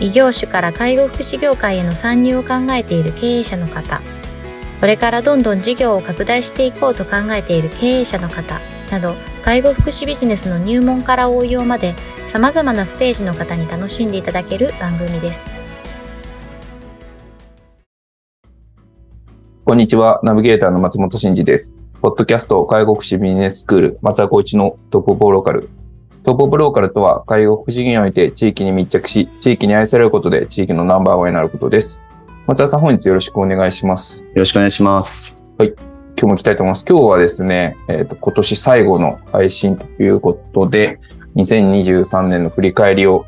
異業種から介護福祉業界への参入を考えている経営者の方、これからどんどん事業を拡大していこうと考えている経営者の方など、介護福祉ビジネスの入門から応用まで様々なステージの方に楽しんでいただける番組です。こんにちは、ナビゲーターの松本真二です。ポッドキャスト介護福祉ビジネススクール松田光一のトップオブローカルトップオブローカルとは、介護福祉業において地域に密着し、地域に愛されることで地域のナンバーワンになることです。松田さん、本日よろしくお願いします。よろしくお願いします。はい。今日も行きたいと思います。今日はですね、えっ、ー、と、今年最後の配信ということで、2023年の振り返りを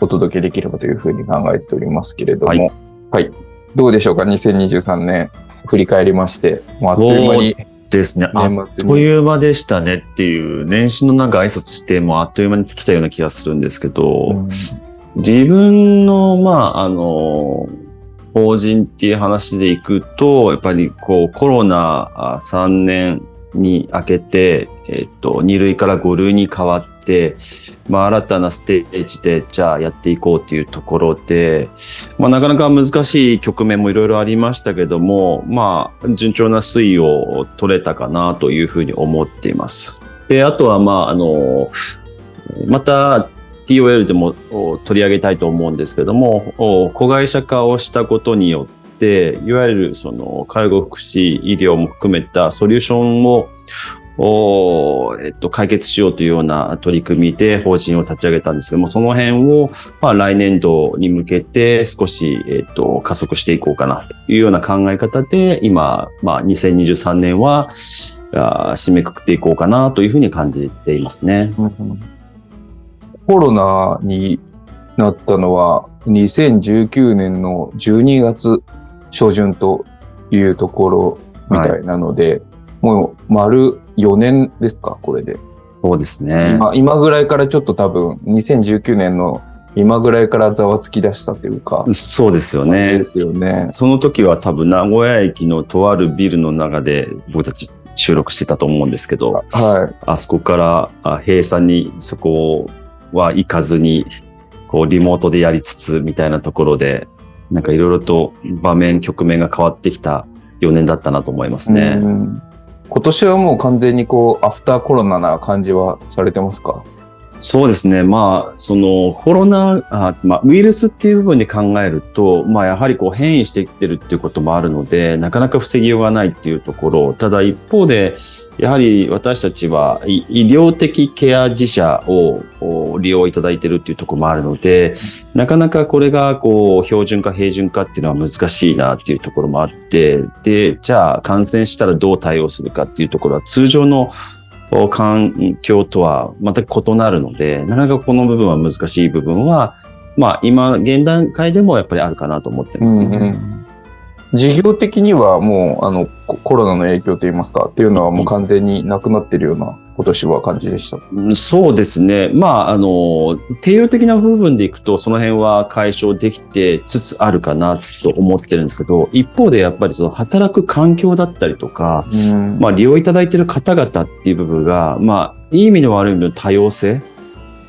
お届けできればというふうに考えておりますけれども、はい。はい、どうでしょうか ?2023 年振り返りまして、もうあっという間にですね。あっという間でしたねっていう、年始のなんか挨拶してもあっという間に尽きたような気がするんですけど、うん、自分の、まあ、あの、法人っていう話でいくと、やっぱりこうコロナ3年に明けて、えっと、2類から5類に変わって、まあ、新たなステージで、じゃあやっていこうっていうところで、まあ、なかなか難しい局面もいろいろありましたけども、まあ、順調な推移を取れたかなというふうに思っています。で、あとは、まあ、あの、また、TOL でも取り上げたいと思うんですけども、子会社化をしたことによって、いわゆるその介護福祉医療も含めたソリューションをを、えっと、解決しようというような取り組みで法人を立ち上げたんですけども、その辺を、まあ、来年度に向けて少し、えっと、加速していこうかなというような考え方で、今、まあ、2023年は、締めくくっていこうかなというふうに感じていますね。コロナになったのは2019年の12月初旬というところみたいなので、はい、もう丸4年ですか、これで。そうですね。今今ぐらいからちょっと多分、2019年の今ぐらいからざわつき出したというか。そうですよね。ですよね。その時は多分名古屋駅のとあるビルの中で僕たち収録してたと思うんですけど、はい。あそこから閉鎖にそこは行かずに、こうリモートでやりつつみたいなところで、なんかいろいろと場面、局面が変わってきた4年だったなと思いますね。うん今年はもう完全にこう、アフターコロナな感じはされてますか？そうですね。まあ、そのコロナ、あまあ、ウイルスっていう部分で考えると、まあ、やはりこう変異してきてるっていうこともあるので、なかなか防ぎようがないっていうところ。ただ一方で、やはり私たちは医療的ケア自社を利用いただいてるっていうところもあるので、なかなかこれがこう標準化、平準化っていうのは難しいなっていうところもあって、で、じゃあ感染したらどう対応するかっていうところは通常の環境とは全く異なるので、なかなかこの部分は難しい部分は、まあ今、現段階でもやっぱりあるかなと思ってますね。うんうん事業的にはもう、あの、コロナの影響といいますか、っていうのはもう完全になくなってるような今年は感じでした？そうですね。まあ、あの、定量的な部分でいくと、その辺は解消できてつつあるかなと思ってるんですけど、一方でやっぱりその働く環境だったりとか、うん、まあ、利用いただいている方々っていう部分が、まあ、いい意味の悪い意味の多様性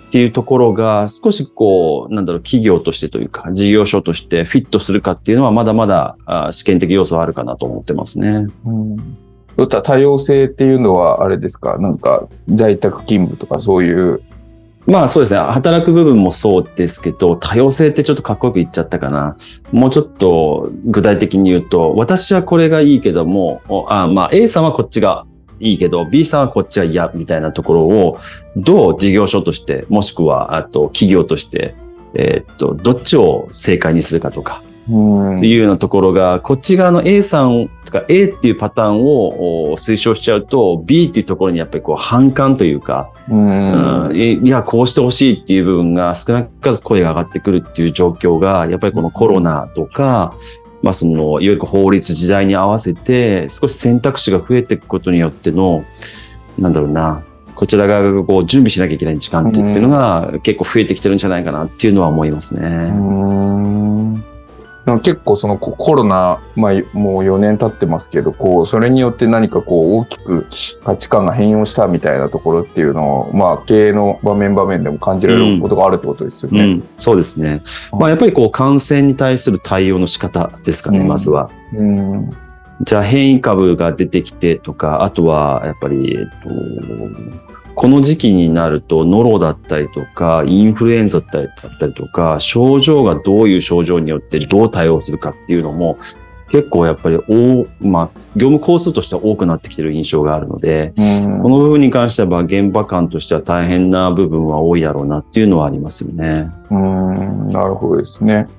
っていうところが少しこう、なんだろう、企業としてというか、事業所としてフィットするかっていうのはまだまだ試験的要素はあるかなと思ってますね。うんそういった？多様性っていうのはあれですか？なんか在宅勤務とかそういうまあそうですね。働く部分もそうですけど、多様性ってちょっとかっこよく言っちゃったかな。もうちょっと具体的に言うと、私はこれがいいけども、あまあ A さんはこっちがいいけど、B さんはこっちは嫌みたいなところを、どう事業所として、もしくは、あと企業として、えー、っと、どっちを正解にするかとか、っていうようなところが、こっち側の A さんとか A っていうパターンを推奨しちゃうと、B っていうところにやっぱりこう反感というか、うん。いや、こうしてほしいっていう部分が少なからず声が上がってくるっていう状況が、やっぱりこのコロナとか、まあその、いわゆる法律時代に合わせて少し選択肢が増えていくことによっての、なんだろうな、こちら側がこう準備しなきゃいけない時間っていうのが結構増えてきてるんじゃないかなっていうのは思いますね。結構そのコロナ、まあもう4年経ってますけど、こう、それによって何かこう大きく価値観が変容したみたいなところっていうのを、まあ経営の場面場面でも感じられることがあるってことですよね。うんうん、そうですね。まあやっぱりこう感染に対する対応の仕方ですかね、うん、まずは。うんじゃあ変異株が出てきてとか、あとはやっぱり、えっと、この時期になると、ノロだったりとか、インフルエンザだったりとか、症状がどういう症状によってどう対応するかっていうのも、結構やっぱり大、まあ、業務工数としては多くなってきてる印象があるので、この部分に関しては現場感としては大変な部分は多いだろうなっていうのはありますよね。うん、なるほどですね。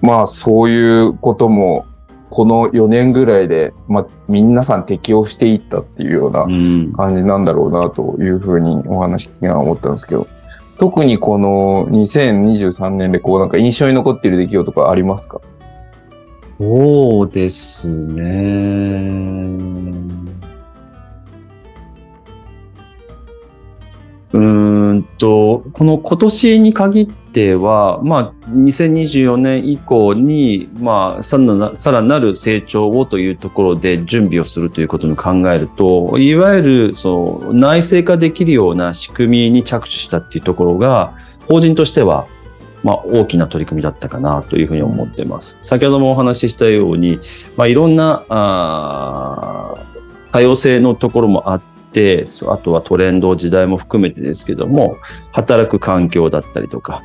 まあ、そういうこともこの4年ぐらいで、まあ、皆さん適応していったっていうような感じなんだろうなというふうにお話聞きながら思ったんですけど、特にこの2023年でこうなんか印象に残っている出来事とかありますか？そうですね。うんと、この今年に限っては、まあ、2024年以降に、まあ、さらなさらなる成長をというところで準備をするということに考えると、いわゆる、その、内製化できるような仕組みに着手したっていうところが、法人としては、まあ、大きな取り組みだったかなというふうに思っています。先ほどもお話ししたように、まあ、いろんな、あ多様性のところもあってて、あとはトレンド、時代も含めてですけども、働く環境だったりとか、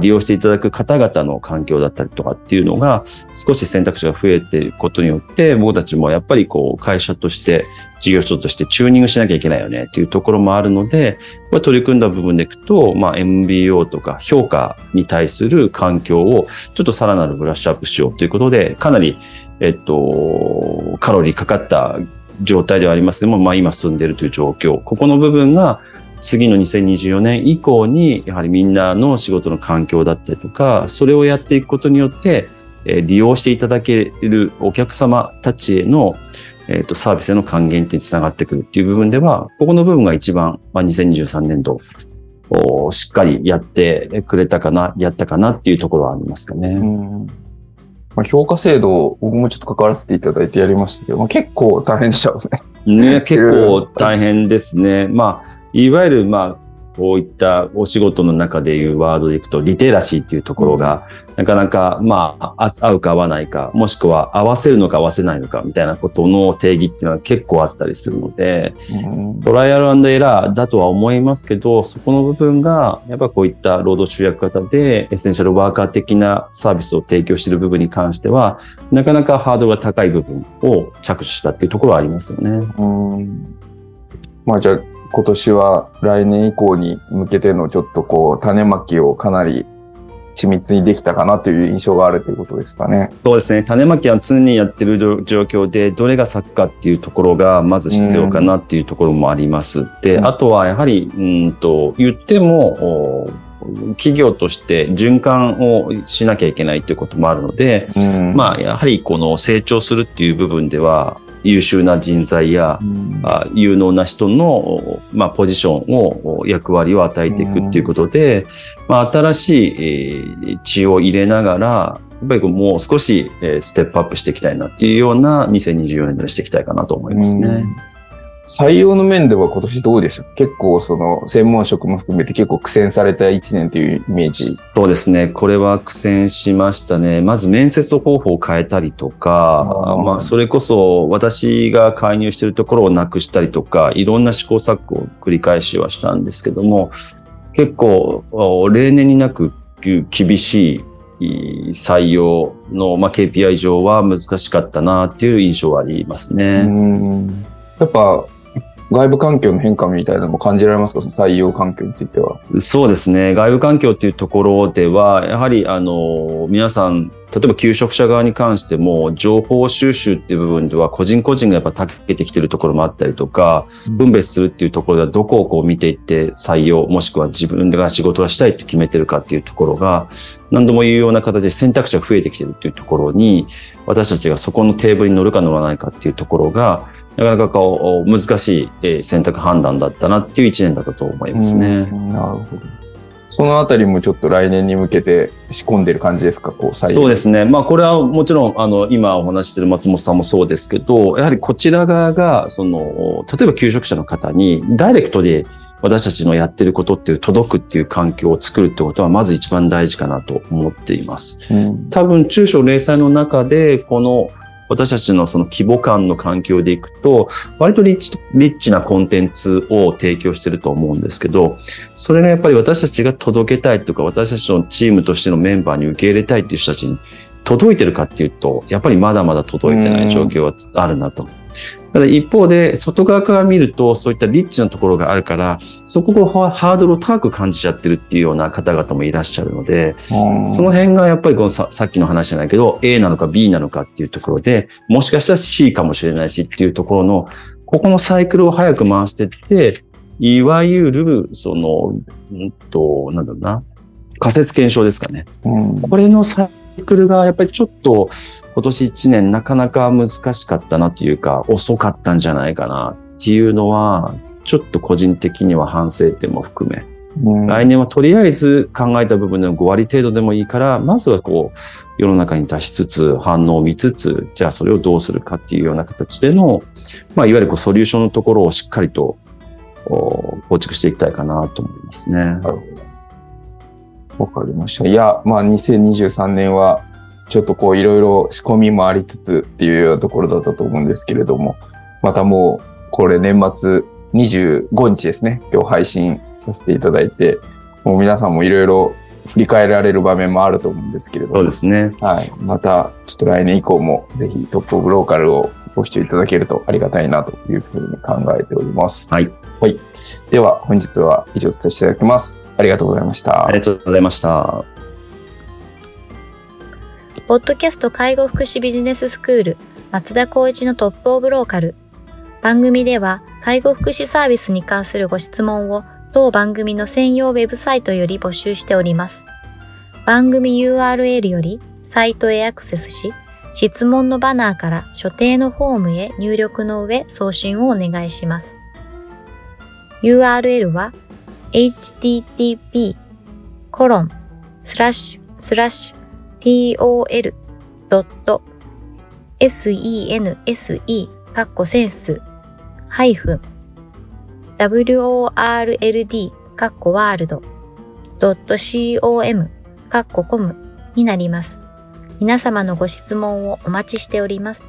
利用していただく方々の環境だったりとかっていうのが少し選択肢が増えていることによって僕たちもやっぱりこう会社として事業所としてチューニングしなきゃいけないよねっていうところもあるのでこれ取り組んだ部分でいくと、まあ、MBO とか評価に対する環境をちょっとさらなるブラッシュアップしようということでかなりえっと、カロリーかかった状態ではありますけども、まあ今進んでいるという状況。ここの部分が次の2024年以降に、やはりみんなの仕事の環境だったりとか、それをやっていくことによって、利用していただけるお客様たちへの、えっ、と、サービスへの還元につながってくるっていう部分では、ここの部分が一番、まあ、2023年度、しっかりやってくれたかな、やったかなっていうところはありますかね。まあ、評価制度、僕もちょっと関わらせていただいてやりましたけど、まあ、結構大変でしたよね。ね、結構大変ですね。まあ、いわゆる、まあ、こういったお仕事の中でいうワードでいくと、リテラシーっていうところが、なかなか、まあ、合うか合わないか、もしくは合わせるのか合わせないのか、みたいなことの定義っていうのは結構あったりするので、トライアルエラーだとは思いますけど、そこの部分が、やっぱこういった労働集約型で、エッセンシャルワーカー的なサービスを提供している部分に関しては、なかなかハードルが高い部分を着手したっていうところはありますよね。まあじゃあ、今年は来年以降に向けてのちょっとこう種まきをかなり緻密にできたかなという印象があるということですかね。そうですね。種まきは常にやってる状況で、どれが咲くかっていうところがまず必要かなっていうところもあります。うん、で、あとはやはり、うんと、言っても、企業として循環をしなきゃいけないということもあるので、うん、まあ、やはりこの成長するっていう部分では、優秀な人材や、うん、あ有能な人の、まあ、ポジションを、役割を与えていくっていうことで、うん、まあ、新しい、えー、血を入れながら、やっぱりもう少し、えー、ステップアップしていきたいなっていうような2024年でしていきたいかなと思いますね。うん採用の面では今年どうでした？結構その専門職も含めて結構苦戦された1年というイメージ。そうですね。これは苦戦しましたね。まず面接方法を変えたりとか、あまあそれこそ私が介入しているところをなくしたりとか、いろんな試行錯誤を繰り返しはしたんですけども、結構例年になく厳しい採用の、まあ、KPI 上は難しかったなっていう印象はありますね。やっぱ外部環境の変化みたいなのも感じられますか？その採用環境については。そうですね。外部環境っていうところでは、やはり、あの、皆さん、例えば求職者側に関しても、情報収集っていう部分では、個人個人がやっぱ長けてきてるところもあったりとか、分別するっていうところでは、どこをこう見ていって採用、もしくは自分が仕事がしたいって決めてるかっていうところが、何度も言うような形で選択肢が増えてきてるっていうところに、私たちがそこのテーブルに乗るか乗らないかっていうところが、なかなかこう、難しい選択判断だったなっていう一年だったと思いますね。なるほど。そのあたりもちょっと来年に向けて仕込んでる感じですか？こう、そうですね。まあ、これはもちろん、あの、今お話してる松本さんもそうですけど、やはりこちら側が、その、例えば求職者の方に、ダイレクトで私たちのやってることっていう届くっていう環境を作るってことはまず一番大事かなと思っています。うん、多分中小零細の中でこの私たちのその規模感の環境でいくと、割とリッチ、リッチなコンテンツを提供してると思うんですけど、それがやっぱり私たちが届けたいとか、私たちのチームとしてのメンバーに受け入れたいっていう人たちに届いてるかっていうと、やっぱりまだまだ届いてない状況はあるなと。ただ一方で、外側から見ると、そういったリッチなところがあるから、そこをハードルを高く感じちゃってるっていうような方々もいらっしゃるので、その辺がやっぱりこのささっきの話じゃないけど、A なのか B なのかっていうところで、もしかしたら C かもしれないしっていうところの、ここのサイクルを早く回していって、いわゆる、その、うんと、なんだろうな、仮説検証ですかね。うん、これのサイクルがやっぱりちょっと今年1年なかなか難しかったなというか遅かったんじゃないかなっていうのはちょっと個人的には反省点も含め、うん、来年はとりあえず考えた部分での5割程度でもいいから、まずはこう、世の中に出しつつ、反応を見つつ、じゃあそれをどうするかっていうような形での、まあ、いわゆるこうソリューションのところをしっかりと構築していきたいかなと思いますね。わかりました。いや、まあ2023年はちょっとこういろいろ仕込みもありつつっていうようなところだったと思うんですけれども、またもうこれ年末25日ですね、今日配信させていただいて、もう皆さんもいろいろ振り返られる場面もあると思うんですけれども、そうですね。はい。またちょっと来年以降もぜひトップオブローカルをご視聴いただけるとありがたいなというふうに考えております。はい。はい。では本日は以上させていただきます。ありがとうございました。ありがとうございました。ポッドキャスト介護福祉ビジネススクール松田光一のトップオブローカル。番組では介護福祉サービスに関するご質問を当番組の専用ウェブサイトより募集しております。番組 URL よりサイトへアクセスし、質問のバナーから所定のフォームへ入力の上送信をお願いします。URL は http コロンスラッシュスラッシュ tol.sense カッコセンスハイフン world カッコワールド .com カッココムになります。皆様のご質問をお待ちしております。